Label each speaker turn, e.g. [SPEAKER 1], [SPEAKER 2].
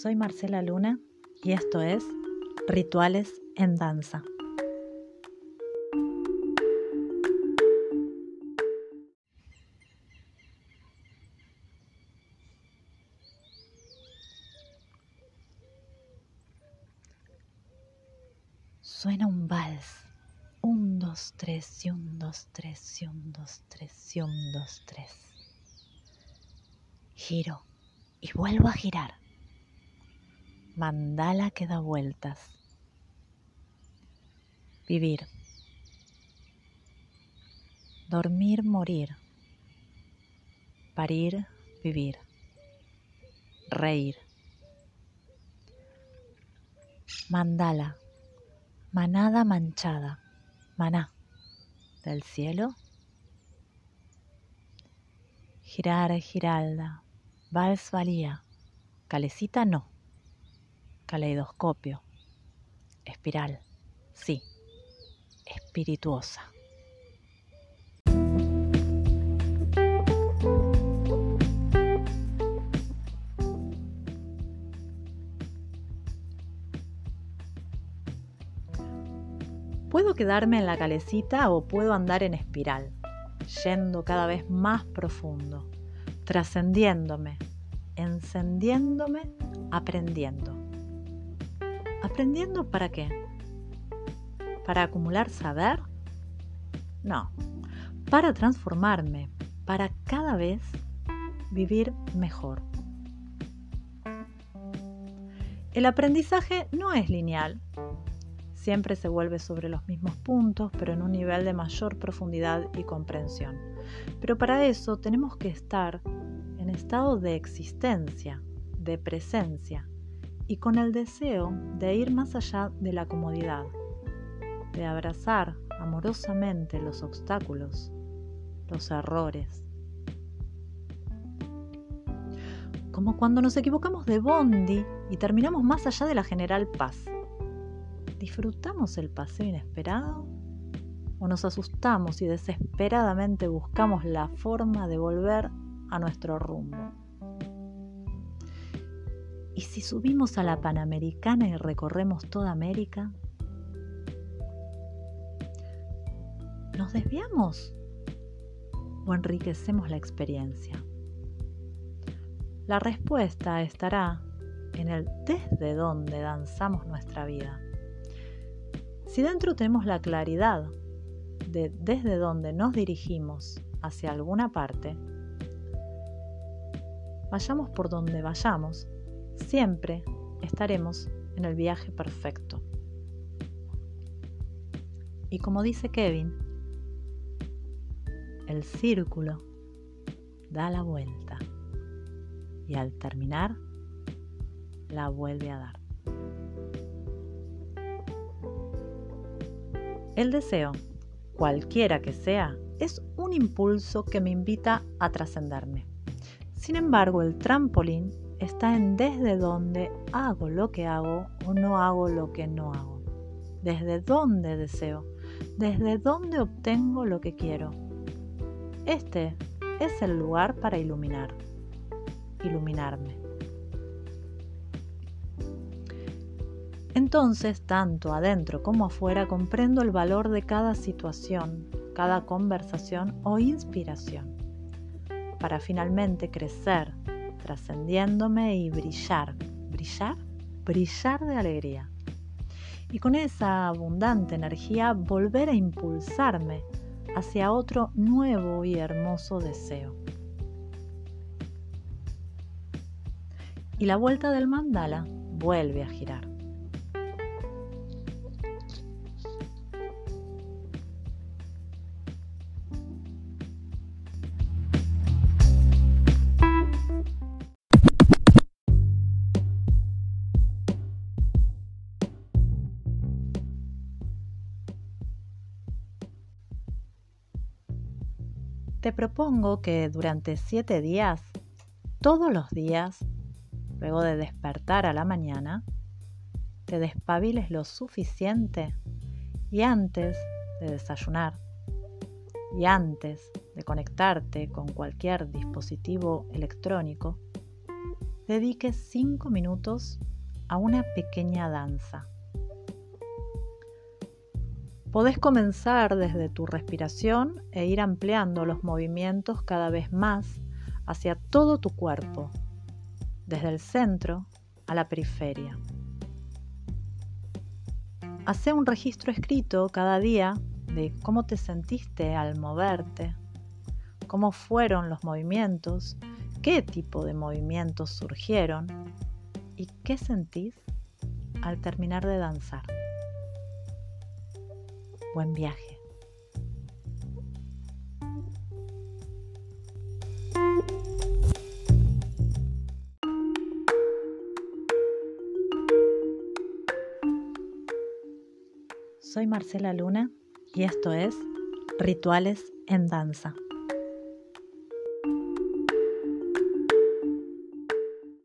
[SPEAKER 1] Soy Marcela Luna y esto es Rituales en Danza. Suena un vals. Un, dos, tres, y un, dos, tres, y un, dos, tres, y un, dos, tres. Giro y vuelvo a girar mandala que da vueltas. Vivir. Dormir, morir. Parir, vivir. Reír. Mandala. Manada manchada. Maná. Del cielo. Girar, giralda. Vals valía. Calecita no. Caleidoscopio. Espiral. Sí. Espirituosa. Puedo quedarme en la calecita o puedo andar en espiral, yendo cada vez más profundo, trascendiéndome, encendiéndome, aprendiendo. ¿Aprendiendo para qué? ¿Para acumular saber? No, para transformarme, para cada vez vivir mejor. El aprendizaje no es lineal. Siempre se vuelve sobre los mismos puntos, pero en un nivel de mayor profundidad y comprensión. Pero para eso tenemos que estar en estado de existencia, de presencia, y con el deseo de ir más allá de la comodidad, de abrazar amorosamente los obstáculos, los errores. Como cuando nos equivocamos de bondi y terminamos más allá de la general paz. ¿Disfrutamos el paseo inesperado? ¿O nos asustamos y desesperadamente buscamos la forma de volver a nuestro rumbo? ¿Y si subimos a la Panamericana y recorremos toda América? ¿Nos desviamos o enriquecemos la experiencia? La respuesta estará en el desde dónde danzamos nuestra vida. Si dentro tenemos la claridad de desde dónde nos dirigimos hacia alguna parte, vayamos por donde vayamos, siempre estaremos en el viaje perfecto. Y como dice Kevin, el círculo da la vuelta y al terminar la vuelve a dar. El deseo, cualquiera que sea, es un impulso que me invita a trascenderme. Sin embargo, el trampolín está en desde dónde hago lo que hago o no hago lo que no hago. Desde dónde deseo, desde dónde obtengo lo que quiero. Este es el lugar para iluminar, iluminarme. Entonces, tanto adentro como afuera, comprendo el valor de cada situación, cada conversación o inspiración, para finalmente crecer, trascendiéndome y brillar. ¿Brillar? Brillar de alegría. Y con esa abundante energía volver a impulsarme hacia otro nuevo y hermoso deseo. Y la vuelta del mandala vuelve a girar. Te propongo que durante siete días, todos los días, luego de despertar a la mañana, te despabiles lo suficiente y antes de desayunar y antes de conectarte con cualquier dispositivo electrónico, dedique 5 minutos a una pequeña danza. Podés comenzar desde tu respiración e ir ampliando los movimientos cada vez más hacia todo tu cuerpo, desde el centro a la periferia. Hace un registro escrito cada día de cómo te sentiste al moverte, cómo fueron los movimientos, qué tipo de movimientos surgieron y qué sentís al terminar de danzar. Buen viaje. Soy Marcela Luna y esto es Rituales en Danza.